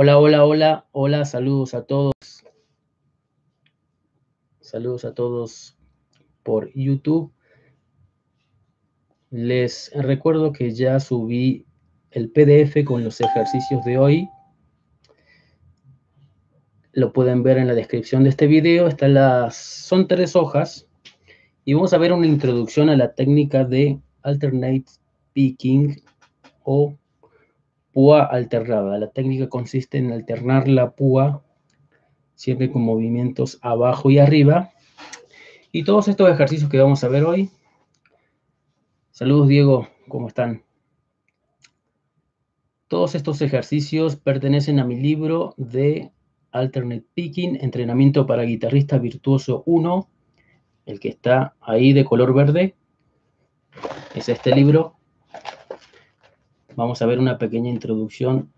Hola, hola, hola, hola, saludos a todos. Saludos a todos por YouTube. Les recuerdo que ya subí el PDF con los ejercicios de hoy. Lo pueden ver en la descripción de este video. Están las, son tres hojas y vamos a ver una introducción a la técnica de alternate picking o púa alternada. La técnica consiste en alternar la púa siempre con movimientos abajo y arriba. Y todos estos ejercicios que vamos a ver hoy. Saludos Diego, ¿cómo están? Todos estos ejercicios pertenecen a mi libro de Alternate Picking, Entrenamiento para Guitarrista Virtuoso 1, el que está ahí de color verde. Es este libro vamos a ver una pequeña introducción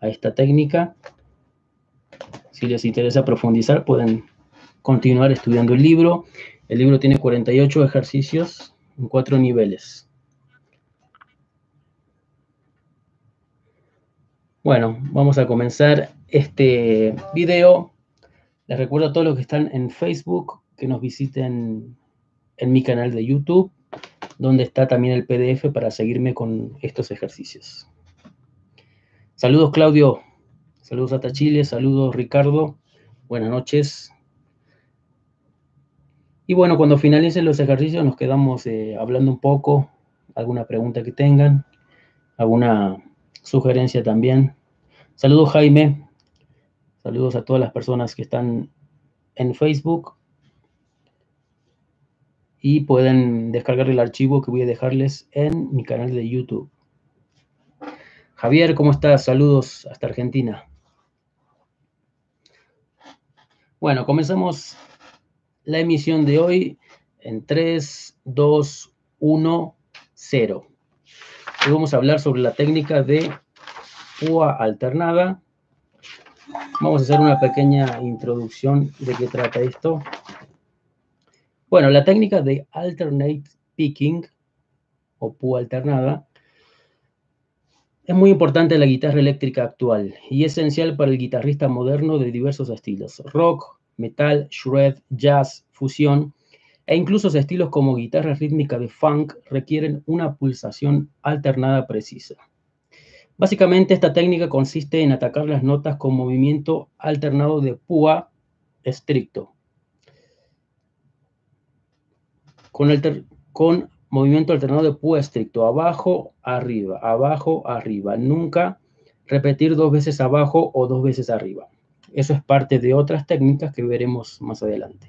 a esta técnica. Si les interesa profundizar, pueden continuar estudiando el libro. El libro tiene 48 ejercicios en cuatro niveles. Bueno, vamos a comenzar este video. Les recuerdo a todos los que están en Facebook que nos visiten en mi canal de YouTube donde está también el PDF para seguirme con estos ejercicios. Saludos Claudio, saludos hasta Chile, saludos Ricardo, buenas noches. Y bueno, cuando finalicen los ejercicios nos quedamos eh, hablando un poco, alguna pregunta que tengan, alguna sugerencia también. Saludos Jaime, saludos a todas las personas que están en Facebook y pueden descargar el archivo que voy a dejarles en mi canal de YouTube. Javier, ¿cómo estás? Saludos hasta Argentina. Bueno, comenzamos la emisión de hoy en 3, 2, 1, 0. Hoy vamos a hablar sobre la técnica de púa alternada. Vamos a hacer una pequeña introducción de qué trata esto. Bueno, la técnica de alternate picking o púa alternada es muy importante en la guitarra eléctrica actual y esencial para el guitarrista moderno de diversos estilos, rock, metal, shred, jazz, fusión e incluso estilos como guitarra rítmica de funk requieren una pulsación alternada precisa. Básicamente esta técnica consiste en atacar las notas con movimiento alternado de púa estricto, con, con movimiento alternado de púa estricto, abajo, arriba, abajo, arriba. Nunca repetir dos veces abajo o dos veces arriba. Eso es parte de otras técnicas que veremos más adelante.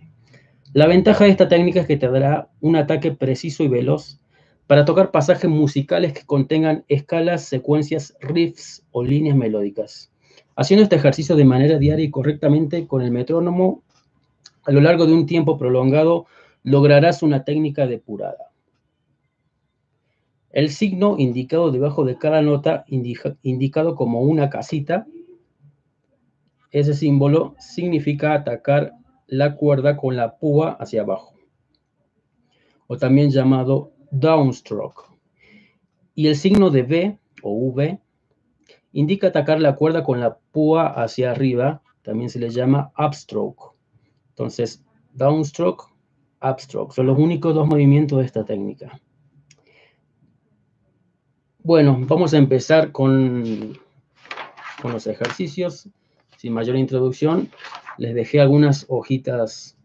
La ventaja de esta técnica es que te dará un ataque preciso y veloz para tocar pasajes musicales que contengan escalas, secuencias, riffs o líneas melódicas. Haciendo este ejercicio de manera diaria y correctamente con el metrónomo a lo largo de un tiempo prolongado, lograrás una técnica depurada. El signo indicado debajo de cada nota, indicado como una casita, ese símbolo significa atacar la cuerda con la púa hacia abajo, o también llamado downstroke. Y el signo de V o V indica atacar la cuerda con la púa hacia arriba, también se le llama upstroke. Entonces, downstroke upstroke. Son los únicos dos movimientos de esta técnica. Bueno, vamos a empezar con, con los ejercicios. Sin mayor introducción, les dejé algunas hojitas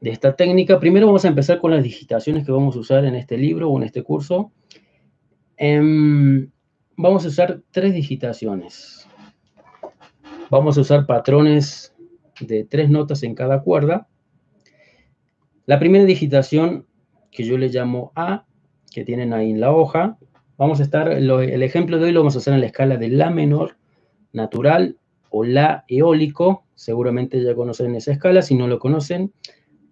de esta técnica. Primero vamos a empezar con las digitaciones que vamos a usar en este libro o en este curso. Em, vamos a usar tres digitaciones. Vamos a usar patrones de tres notas en cada cuerda. La primera digitación, que yo le llamo A, que tienen ahí en la hoja, Vamos a estar, el ejemplo de hoy lo vamos a hacer en la escala de La menor natural o La eólico. Seguramente ya conocen esa escala, si no lo conocen.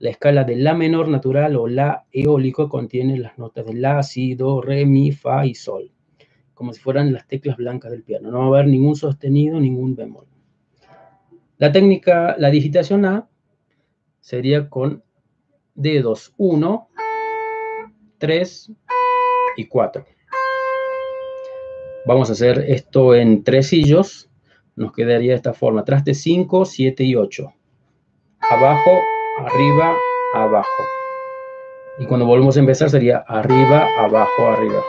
La escala de La menor natural o La eólico contiene las notas de La, Si, Do, Re, Mi, Fa y Sol, como si fueran las teclas blancas del piano. No va a haber ningún sostenido, ningún bemol. La técnica, la digitación A sería con dedos 1, 3 y 4. Vamos a hacer esto en tresillos. Nos quedaría de esta forma. Traste 5, 7 y 8. Abajo, arriba, abajo. Y cuando volvemos a empezar sería arriba, abajo, arriba.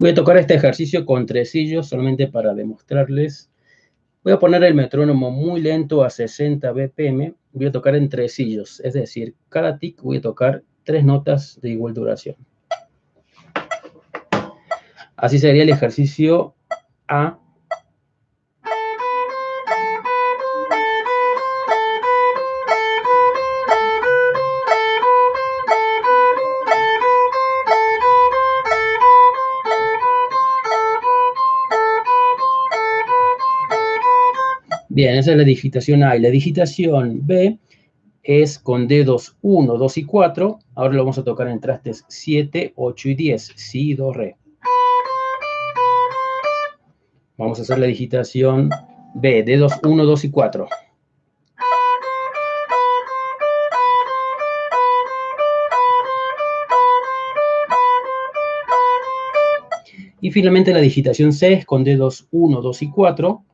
Voy a tocar este ejercicio con tresillos solamente para demostrarles. Voy a poner el metrónomo muy lento a 60 BPM. Voy a tocar en tresillos, es decir, cada tic voy a tocar tres notas de igual duración. Así sería el ejercicio A Bien, esa es la digitación A. Y la digitación B es con dedos 1, 2 y 4. Ahora lo vamos a tocar en trastes 7, 8 y 10. Si, do, re. Vamos a hacer la digitación B, dedos 1, 2 y 4. Y finalmente la digitación C es con dedos 1, 2 y 4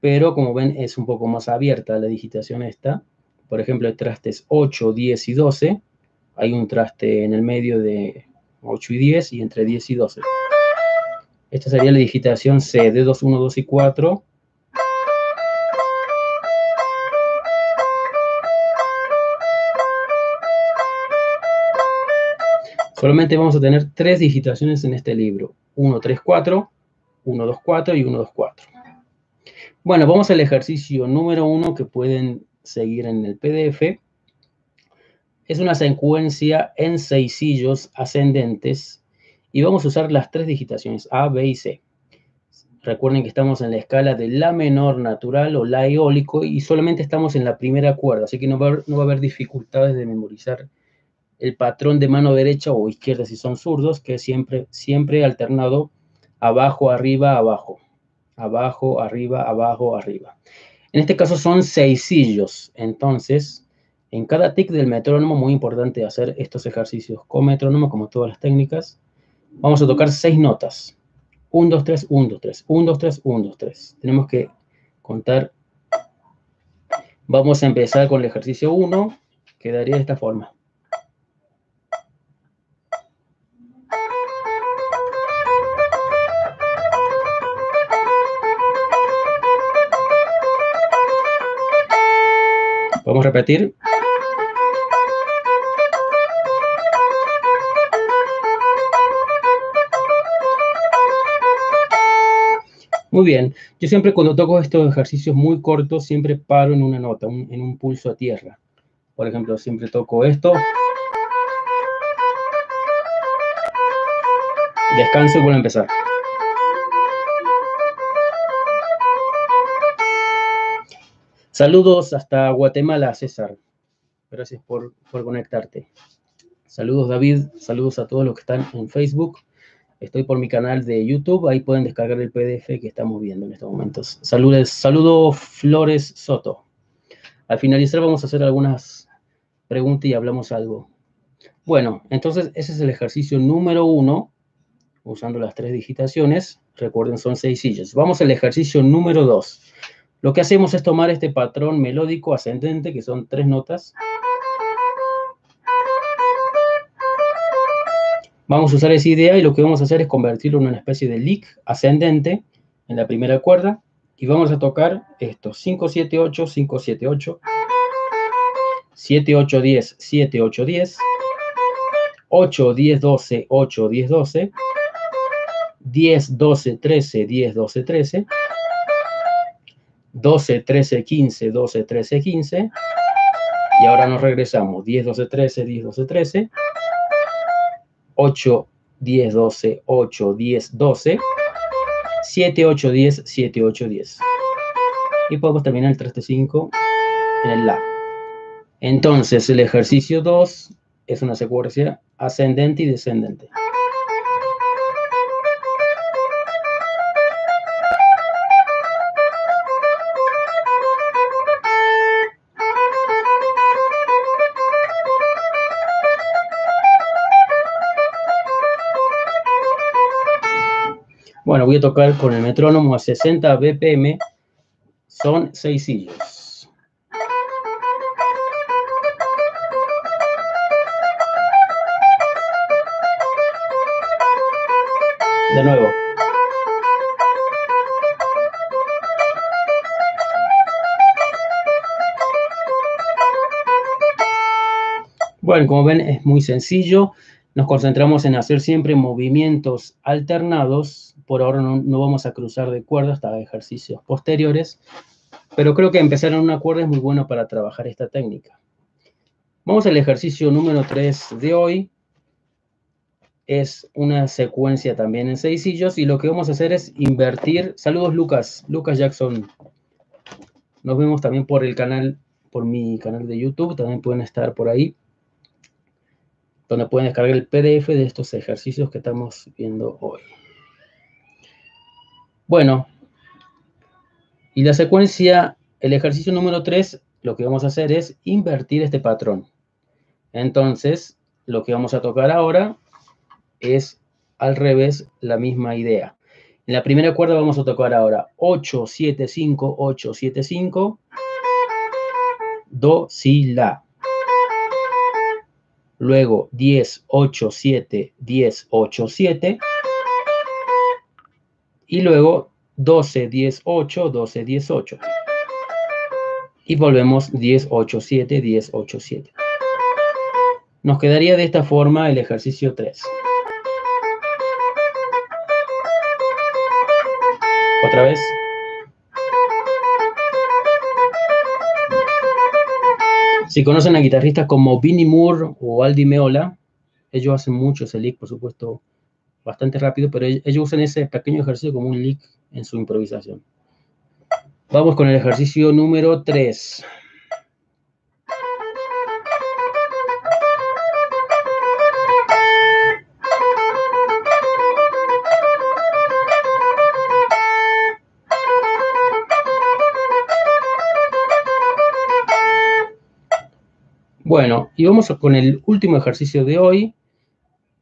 pero como ven es un poco más abierta la digitación esta. Por ejemplo, trastes 8, 10 y 12. Hay un traste en el medio de 8 y 10 y entre 10 y 12. Esta sería la digitación C, de 2, 1, 2 y 4. Solamente vamos a tener tres digitaciones en este libro. 1, 3, 4, 1, 2, 4 y 1, 2, 4. Bueno, vamos al ejercicio número uno que pueden seguir en el PDF. Es una secuencia en seisillos ascendentes y vamos a usar las tres digitaciones A, B y C. Recuerden que estamos en la escala de La menor natural o La eólico y solamente estamos en la primera cuerda, así que no va, a haber, dificultades de memorizar el patrón de mano derecha o izquierda si son zurdos, que siempre, siempre alternado abajo, arriba, abajo abajo, arriba, abajo, arriba. En este caso son seisillos, entonces en cada tic del metrónomo, muy importante hacer estos ejercicios con metrónomo, como todas las técnicas, vamos a tocar seis notas. 1, 2, 3, 1, 2, 3, 1, 2, 3, 1, 2, 3. Tenemos que contar. Vamos a empezar con el ejercicio 1, quedaría de esta forma. Vamos a repetir. Muy bien. Yo siempre cuando toco estos ejercicios muy cortos, siempre paro en una nota, en un pulso a tierra. Por ejemplo, siempre toco esto. Descanso y vuelvo a empezar. Saludos hasta Guatemala, César. Gracias por, conectarte. Saludos, David. Saludos a todos los que están en Facebook. Estoy por mi canal de YouTube. Ahí pueden descargar el PDF que estamos viendo en estos momentos. Saludos, saludo Flores Soto. Al finalizar vamos a hacer algunas preguntas y hablamos algo. Bueno, entonces ese es el ejercicio número uno, usando las tres digitaciones. Recuerden, son seis sillas. Vamos al ejercicio número dos. Lo que hacemos es tomar este patrón melódico ascendente, que son tres notas. Vamos a usar esa idea y lo que vamos a hacer es convertirlo en una especie de lick ascendente en la primera cuerda. Y vamos a tocar esto, 5, 7, 8, 5, 7, 8, 7, 8, 10, 7, 8, 10, 8, 10, 12, 8, 10, 12, 10, 12, 13, 10, 12, 13, 12, 13, 15, 12, 13, 15. Y ahora nos regresamos. 10, 12, 13, 10, 12, 13. 8, 10, 12, 8, 10, 12. 7, 8, 10, 7, 8, 10. Y podemos terminar el traste 5 en el La. Entonces, el ejercicio 2 es una secuencia ascendente y descendente. Voy a tocar con el metrónomo a 60 BPM. Son seis sillos. De nuevo. Bueno, como ven, es muy sencillo. Nos concentramos en hacer siempre movimientos alternados. Por ahora no, vamos a cruzar de cuerda hasta ejercicios posteriores, pero creo que empezar en una cuerda es muy bueno para trabajar esta técnica. Vamos al ejercicio número 3 de hoy. Es una secuencia también en seis sillos y lo que vamos a hacer es invertir. Saludos Lucas, Lucas Jackson. Nos vemos también por el canal, por mi canal de YouTube, también pueden estar por ahí donde pueden descargar el PDF de estos ejercicios que estamos viendo hoy. Bueno, y la secuencia, el ejercicio número 3, lo que vamos a hacer es invertir este patrón. Entonces, lo que vamos a tocar ahora es al revés la misma idea. En la primera cuerda vamos a tocar ahora 8, 7, 5, 8, 7, 5, Do, Si, La. Luego 10, 8, 7, 10, 8, 7. Y luego 12, 10, 8, 12, 10, 8. Y volvemos 10, 8, 7, 10, 8, 7. Nos quedaría de esta forma el ejercicio 3. Otra vez. Si conocen a guitarristas como Vinnie Moore o Aldi Meola, ellos hacen mucho ese lick, por supuesto, bastante rápido, pero ellos usan ese pequeño ejercicio como un lick en su improvisación. Vamos con el ejercicio número 3. Bueno, y vamos con el último ejercicio de hoy,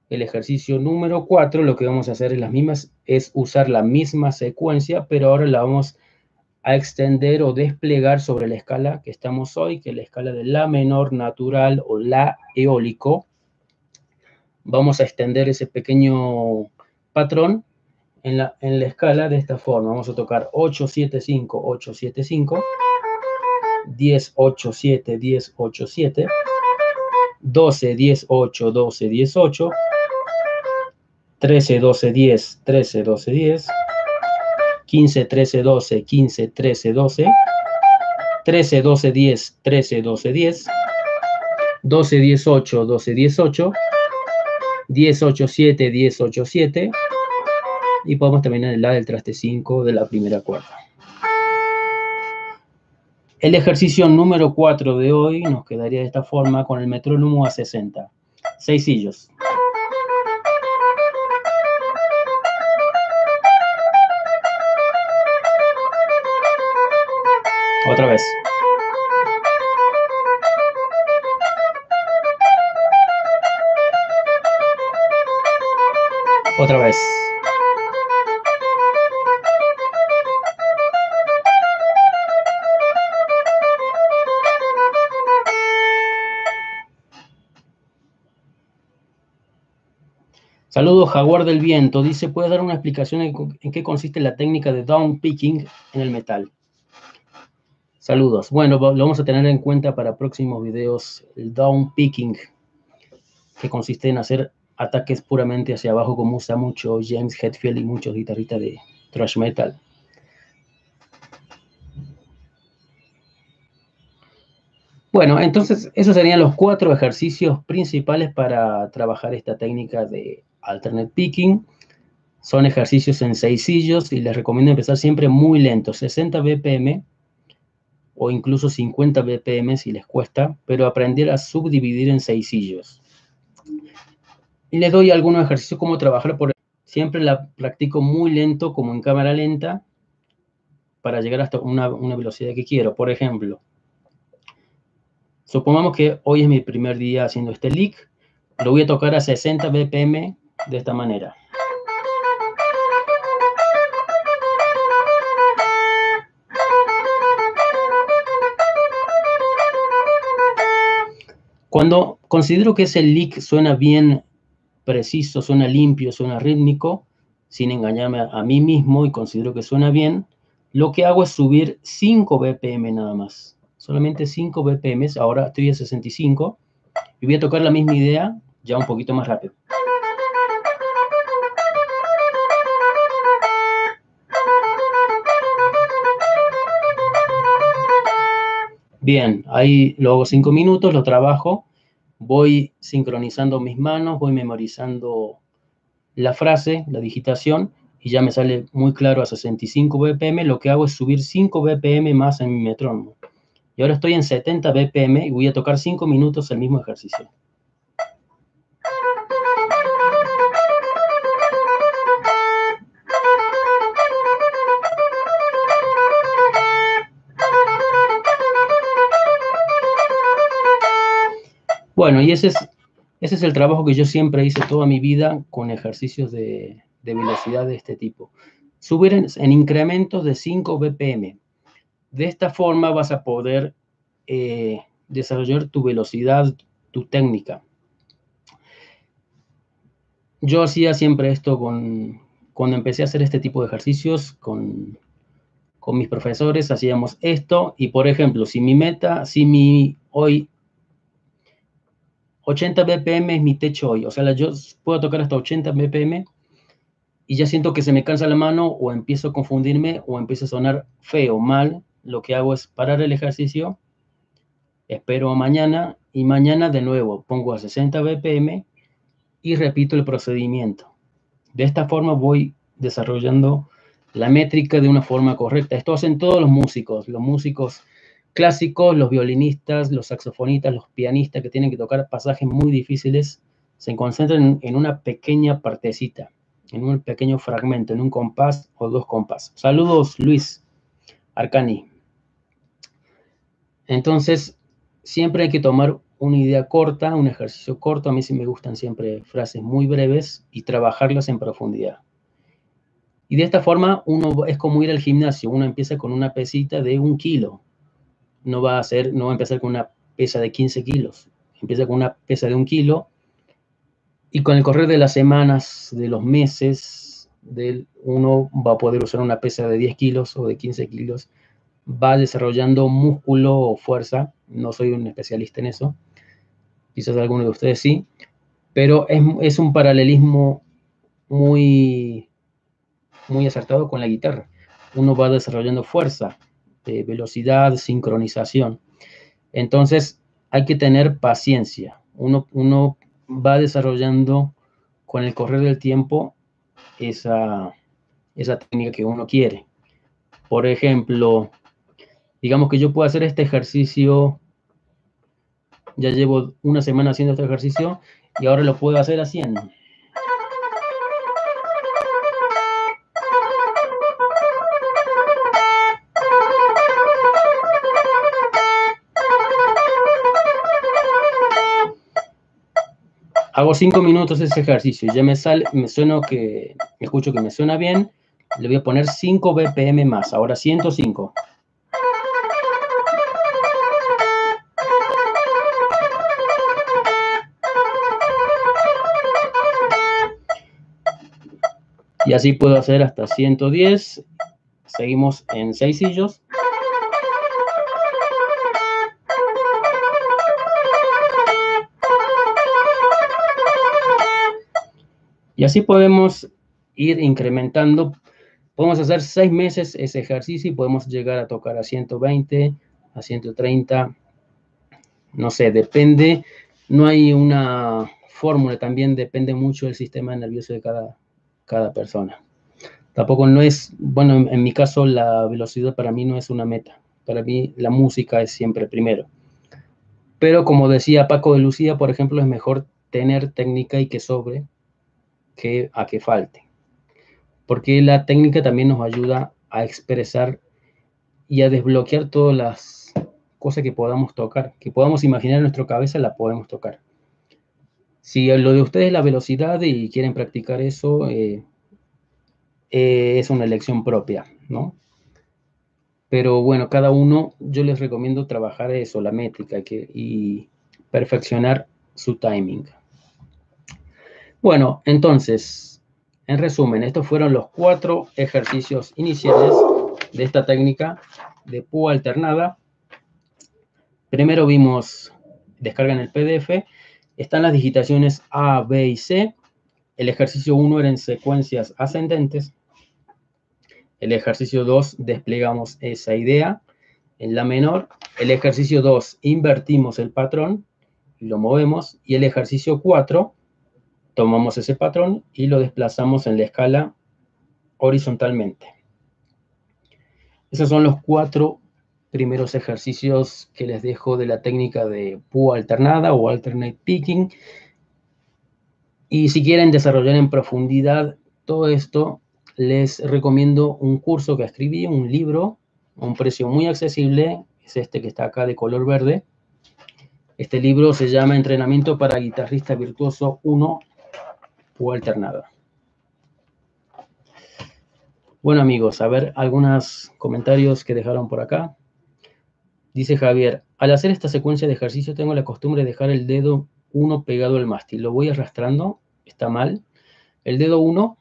el ejercicio número 4, lo que vamos a hacer es las mismas, es usar la misma secuencia, pero ahora la vamos a extender o desplegar sobre la escala que estamos hoy, que es la escala de la menor natural o la eólico. Vamos a extender ese pequeño patrón en la, escala de esta forma. Vamos a tocar 8, 7, 5, 8, 7, 5. 10, 8, 7, 10, 8, 7, 12, 10, 8, 12, 10, 8, 13, 12, 10, 13, 12, 10, 15, 13, 12, 15, 13, 12, 13, 12, 10, 13, 12, 10, 12, 10, 8, 12, 10, 8, 10, 8, 7, 10, 8, 7, y podemos terminar el la del traste 5 de la primera cuarta. El ejercicio número 4 de hoy nos quedaría de esta forma con el metrónomo a 60. Seis sillos. Otra vez. Otra vez. Saludos, Jaguar del Viento. Dice, ¿puedes dar una explicación en, qué consiste la técnica de down picking en el metal? Bueno, lo vamos a tener en cuenta para próximos videos. El down picking, que consiste en hacer ataques puramente hacia abajo, como usa mucho James Hetfield y muchos guitarristas de thrash metal. Bueno, entonces esos serían los cuatro ejercicios principales para trabajar esta técnica de alternate picking. Son ejercicios en sillos y les recomiendo empezar siempre muy lento, 60 BPM o incluso 50 BPM si les cuesta, pero aprender a subdividir en sillos. Y les doy algunos ejercicios como trabajar por... Siempre la practico muy lento, como en cámara lenta, para llegar hasta una, una velocidad que quiero. Por ejemplo, Supongamos que hoy es mi primer día haciendo este lick. Lo voy a tocar a 60 BPM de esta manera. Cuando considero que ese lick suena bien preciso, suena limpio, suena rítmico, sin engañarme a, mí mismo y considero que suena bien, lo que hago es subir 5 BPM nada más solamente 5 BPM, ahora estoy a 65, y voy a tocar la misma idea ya un poquito más rápido. Bien, ahí lo hago 5 minutos, lo trabajo, voy sincronizando mis manos, voy memorizando la frase, la digitación, y ya me sale muy claro a 65 BPM. Lo que hago es subir 5 BPM más en mi metrónomo. Y ahora estoy en 70 BPM y voy a tocar 5 minutos el mismo ejercicio. Bueno, y ese es, ese es el trabajo que yo siempre hice toda mi vida con ejercicios de, velocidad de este tipo. Subir en incrementos de 5 BPM. De esta forma vas a poder eh, desarrollar tu velocidad, tu técnica. Yo hacía siempre esto con, cuando empecé a hacer este tipo de ejercicios con, con mis profesores, hacíamos esto y por ejemplo, si mi meta, si mi hoy 80 BPM es mi techo hoy, o sea, yo puedo tocar hasta 80 BPM y ya siento que se me cansa la mano o empiezo a confundirme o empiezo a sonar feo, mal, lo que hago es parar el ejercicio, espero a mañana y mañana de nuevo pongo a 60 BPM y repito el procedimiento. De esta forma voy desarrollando la métrica de una forma correcta. Esto hacen todos los músicos, los músicos clásicos, los violinistas, los saxofonistas, los pianistas que tienen que tocar pasajes muy difíciles, se concentran en una pequeña partecita, en un pequeño fragmento, en un compás o dos compás. Saludos, Luis Arcani. Entonces, siempre hay que tomar una idea corta, un ejercicio corto. A mí sí me gustan siempre frases muy breves y trabajarlas en profundidad. Y de esta forma uno es como ir al gimnasio. Uno empieza con una pesita de un kilo. No va a hacer, no va a empezar con una pesa de 15 kilos. Empieza con una pesa de un kilo. Y con el correr de las semanas, de los meses, del, uno va a poder usar una pesa de 10 kilos o de 15 kilos va desarrollando músculo o fuerza. No soy un especialista en eso. Quizás alguno de ustedes sí. Pero es, un paralelismo muy, muy acertado con la guitarra. Uno va desarrollando fuerza, velocidad, sincronización. Entonces, hay que tener paciencia. Uno, uno va desarrollando con el correr del tiempo esa, esa técnica que uno quiere. Por ejemplo, digamos que yo puedo hacer este ejercicio, ya llevo una semana haciendo este ejercicio y ahora lo puedo hacer haciendo. Hago cinco minutos ese ejercicio, ya me sale, me suena que, me escucho que me suena bien, le voy a poner 5 BPM más, ahora 105. Y así puedo hacer hasta 110. Seguimos en seis sillos. Y así podemos ir incrementando. Podemos hacer seis meses ese ejercicio y podemos llegar a tocar a 120, a 130 no sé, depende, no hay una fórmula, también depende mucho del sistema nervioso de cada, cada persona. Tampoco no es, bueno, en, mi caso la velocidad para mí no es una meta. Para mí la música es siempre primero. Pero como decía Paco de Lucía, por ejemplo, es mejor tener técnica y que sobre que a que falte. Porque la técnica también nos ayuda a expresar y a desbloquear todas las cosas que podamos tocar, que podamos imaginar en nuestra cabeza, la podemos tocar. Si lo de ustedes es la velocidad y quieren practicar eso, eh, eh, es una elección propia, ¿no? Pero bueno, cada uno, yo les recomiendo trabajar eso, la métrica que, y perfeccionar su timing. Bueno, entonces, en resumen, estos fueron los cuatro ejercicios iniciales de esta técnica de púa alternada. Primero vimos, descargan el PDF, están las digitaciones A, B y C. El ejercicio 1 era en secuencias ascendentes. El ejercicio 2 desplegamos esa idea en la menor. El ejercicio 2 invertimos el patrón y lo movemos. Y el ejercicio 4 tomamos ese patrón y lo desplazamos en la escala horizontalmente. Esos son los cuatro primeros ejercicios que les dejo de la técnica de púa alternada o alternate picking. Y si quieren desarrollar en profundidad todo esto, les recomiendo un curso que escribí, un libro, a un precio muy accesible, es este que está acá de color verde. Este libro se llama Entrenamiento para Guitarrista Virtuoso 1 o Alternada. Bueno amigos, a ver algunos comentarios que dejaron por acá. Dice Javier, al hacer esta secuencia de ejercicio tengo la costumbre de dejar el dedo 1 pegado al mástil. Lo voy arrastrando, está mal. El dedo 1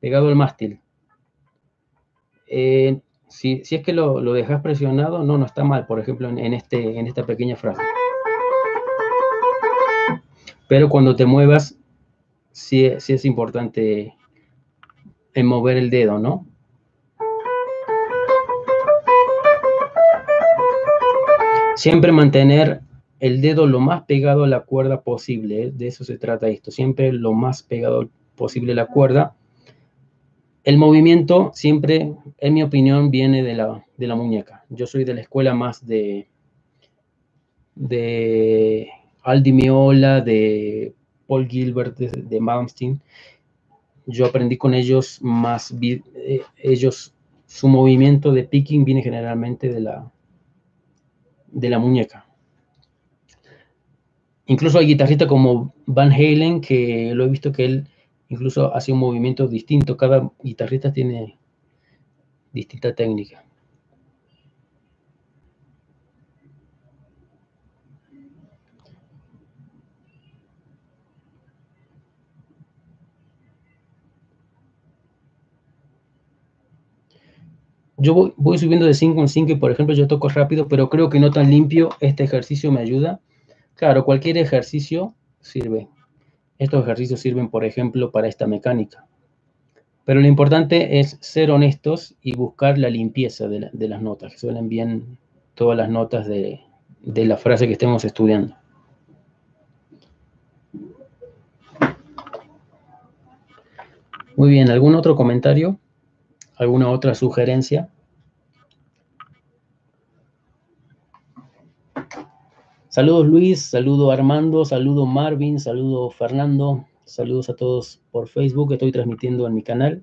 pegado al mástil. Eh, si, es que lo, dejas presionado, no, no está mal, por ejemplo, en, este, en esta pequeña frase. Pero cuando te muevas, sí, es importante en mover el dedo, ¿no? Siempre mantener el dedo lo más pegado a la cuerda posible, ¿eh? de eso se trata esto, siempre lo más pegado posible a la cuerda. El movimiento siempre, en mi opinión, viene de la, de la muñeca. Yo soy de la escuela más de, de Aldi Miola, de Paul Gilbert, de, de Malmsteen. Yo aprendí con ellos más, eh, ellos, su movimiento de picking viene generalmente de la, de la muñeca. Incluso hay guitarristas como Van Halen, que lo he visto que él incluso hace un movimiento distinto. Cada guitarrista tiene distinta técnica. Yo voy, subiendo de 5 en 5 y, por ejemplo, yo toco rápido, pero creo que no tan limpio. Este ejercicio me ayuda. Claro, cualquier ejercicio sirve. Estos ejercicios sirven, por ejemplo, para esta mecánica. Pero lo importante es ser honestos y buscar la limpieza de, las notas, que suenen bien todas las notas de, de la frase que estemos estudiando. Muy bien, ¿algún otro comentario? ¿Alguna otra sugerencia? Saludos Luis, saludo Armando, saludo Marvin, saludo Fernando, saludos a todos por Facebook, estoy transmitiendo en mi canal.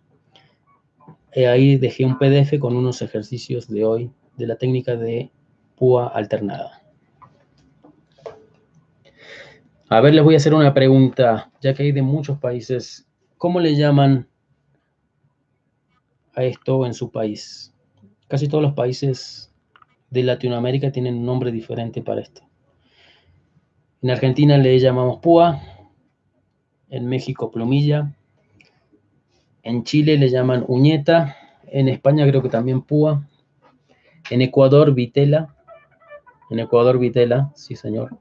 Eh, ahí dejé un PDF con unos ejercicios de hoy de la técnica de púa alternada. A ver, les voy a hacer una pregunta, ya que hay de muchos países. ¿Cómo le llaman a esto en su país. Casi todos los países de Latinoamérica tienen un nombre diferente para esto. En Argentina le llamamos púa, en México plumilla, en Chile le llaman uñeta, en España creo que también púa, en Ecuador vitela, en Ecuador vitela, sí señor.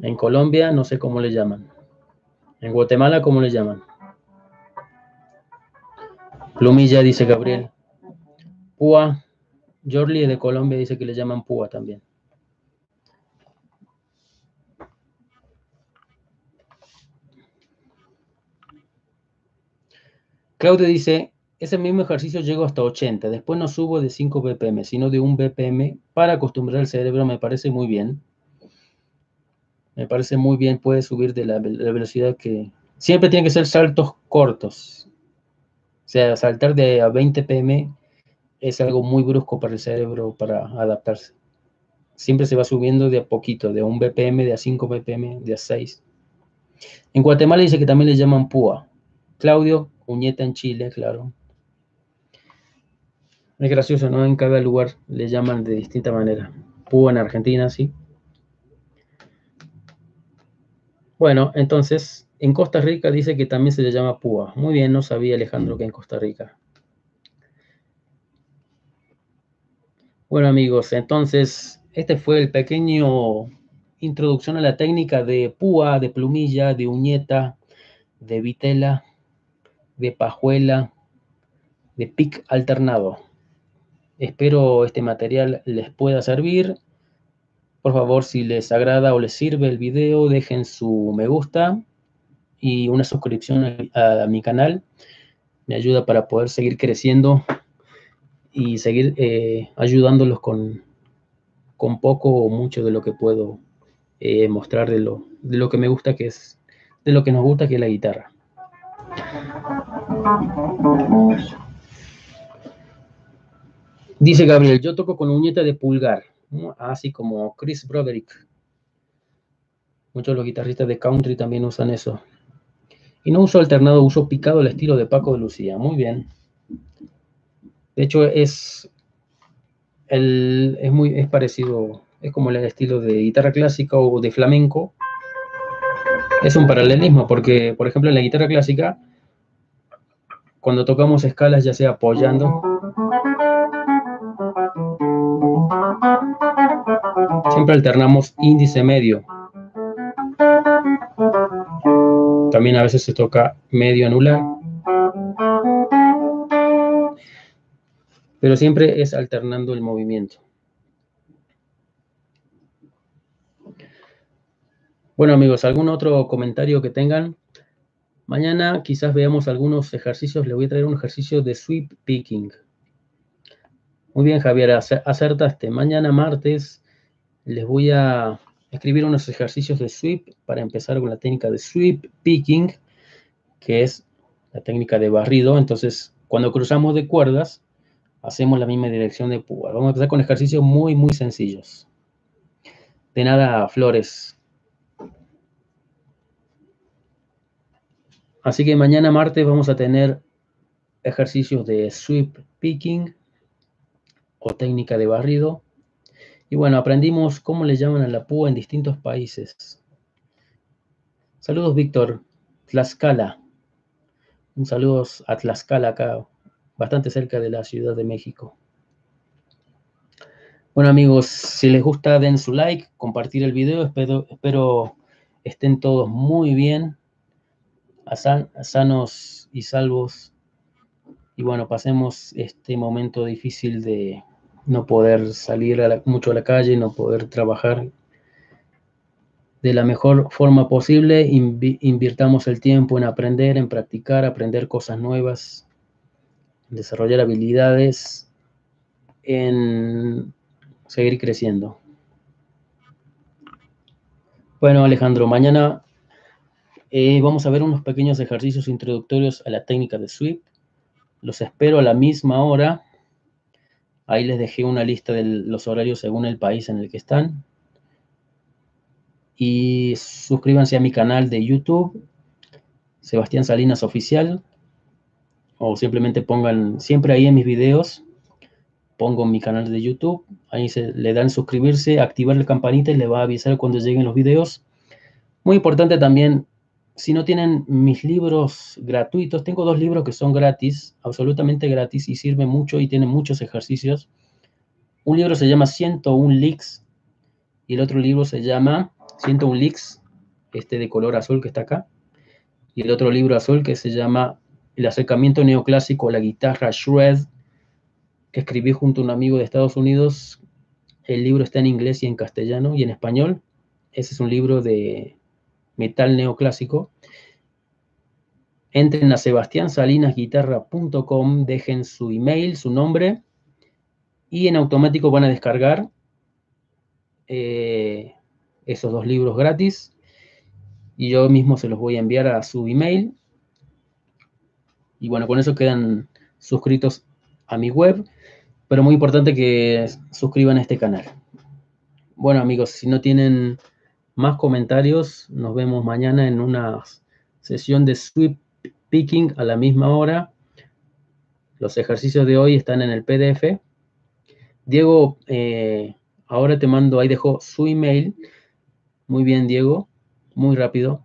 En Colombia no sé cómo le llaman. En Guatemala cómo le llaman. Plumilla, dice Gabriel. Púa, Jorli de Colombia dice que le llaman púa también. Claudia dice, ese mismo ejercicio llego hasta 80, después no subo de 5 BPM, sino de 1 BPM para acostumbrar el cerebro, me parece muy bien. Me parece muy bien, puede subir de la, velocidad que... Siempre tiene que ser saltos cortos. O sea, saltar de a 20 PM es algo muy brusco para el cerebro para adaptarse. Siempre se va subiendo de a poquito, de a 1 BPM, de a 5 BPM, de a 6. En Guatemala dice que también le llaman púa. Claudio, uñeta en Chile, claro. Es gracioso, ¿no? En cada lugar le llaman de distinta manera. Púa en Argentina, sí. Bueno, entonces, en Costa Rica dice que también se le llama púa. Muy bien, no sabía Alejandro que en Costa Rica. Bueno amigos, entonces, este fue el pequeño introducción a la técnica de púa, de plumilla, de uñeta, de vitela, de pajuela, de pic alternado. Espero este material les pueda servir. Por favor, si les agrada o les sirve el video, dejen su me gusta y una suscripción a, mi canal. Me ayuda para poder seguir creciendo y seguir eh, ayudándolos con, con poco o mucho de lo que puedo eh, mostrar de lo, de lo que me gusta, que es de lo que nos gusta, que es la guitarra. Dice Gabriel, yo toco con uñeta de pulgar así como Chris Broderick. Muchos de los guitarristas de country también usan eso. Y no uso alternado, uso picado el estilo de Paco de Lucía. Muy bien. De hecho, es, el, es, muy, es parecido, es como el estilo de guitarra clásica o de flamenco. Es un paralelismo, porque, por ejemplo, en la guitarra clásica, cuando tocamos escalas, ya sea apoyando, Siempre alternamos índice medio. También a veces se toca medio anular. Pero siempre es alternando el movimiento. Bueno amigos, ¿algún otro comentario que tengan? Mañana quizás veamos algunos ejercicios. Les voy a traer un ejercicio de sweep picking. Muy bien, Javier, acertaste. Mañana martes les voy a escribir unos ejercicios de sweep para empezar con la técnica de sweep picking, que es la técnica de barrido. Entonces, cuando cruzamos de cuerdas, hacemos la misma dirección de púa. Vamos a empezar con ejercicios muy, muy sencillos. De nada, flores. Así que mañana martes vamos a tener ejercicios de sweep picking o técnica de barrido. Y bueno, aprendimos cómo le llaman a la púa en distintos países. Saludos, Víctor. Tlaxcala. Un saludo a Tlaxcala acá, bastante cerca de la Ciudad de México. Bueno amigos, si les gusta den su like, compartir el video, espero, espero estén todos muy bien, sanos y salvos. Y bueno, pasemos este momento difícil de, no poder salir mucho a la calle, no poder trabajar de la mejor forma posible, invirtamos el tiempo en aprender, en practicar, aprender cosas nuevas, en desarrollar habilidades, en seguir creciendo. Bueno, Alejandro, mañana eh, vamos a ver unos pequeños ejercicios introductorios a la técnica de sweep. Los espero a la misma hora Ahí les dejé una lista de los horarios según el país en el que están. Y suscríbanse a mi canal de YouTube, Sebastián Salinas Oficial. O simplemente pongan, siempre ahí en mis videos, pongo mi canal de YouTube. Ahí se, le dan suscribirse, activar la campanita y le va a avisar cuando lleguen los videos. Muy importante también si no tienen mis libros gratuitos, tengo dos libros que son gratis, absolutamente gratis y sirven mucho y tienen muchos ejercicios. Un libro se llama 101 Leaks y el otro libro se llama 101 Leaks, este de color azul que está acá. Y el otro libro azul que se llama El acercamiento neoclásico a la guitarra Shred. que escribí junto a un amigo de Estados Unidos. El libro está en inglés y en castellano y en español. Ese es un libro de metal neoclásico. Entren a sebastiansalinasguitarra.com, dejen su email, su nombre y en automático van a descargar eh, esos dos libros gratis y yo mismo se los voy a enviar a su email. Y bueno, con eso quedan suscritos a mi web, pero muy importante que suscriban a este canal. Bueno amigos, si no tienen más comentarios, nos vemos mañana en una sesión de sweep picking a la misma hora. Los ejercicios de hoy están en el PDF. Diego, eh, ahora te mando, ahí dejo su email. Muy bien, Diego, muy rápido.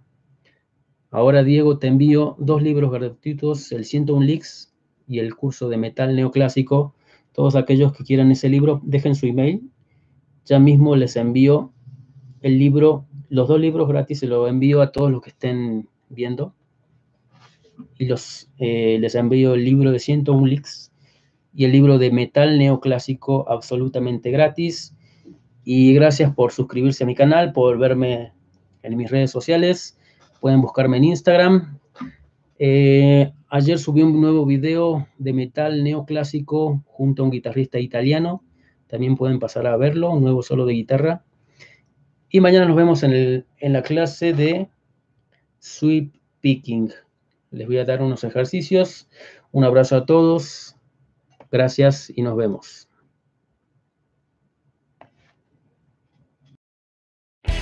Ahora, Diego, te envío dos libros gratuitos, el 101 Leaks y el curso de metal neoclásico. Todos aquellos que quieran ese libro, dejen su email. Ya mismo les envío el libro, los dos libros gratis, se los envío a todos los que estén viendo. Y los, eh, les envío el libro de 101 Leaks y el libro de metal neoclásico absolutamente gratis. Y gracias por suscribirse a mi canal, por verme en mis redes sociales. Pueden buscarme en Instagram. Eh, ayer subí un nuevo video de metal neoclásico junto a un guitarrista italiano. También pueden pasar a verlo, un nuevo solo de guitarra. Y mañana nos vemos en, la clase de sweep picking. Les voy a dar unos ejercicios. Un abrazo a todos. Gracias y nos vemos.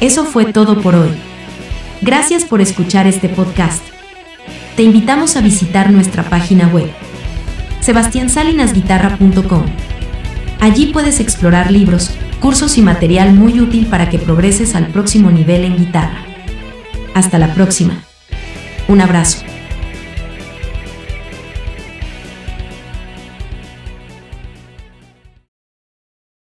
Eso fue todo por hoy. Gracias por escuchar este podcast. Te invitamos a visitar nuestra página web, sebastiansalinasguitarra.com. Allí puedes explorar libros, cursos y material muy útil para que progreses al próximo nivel en guitarra. Hasta la próxima. Un abrazo.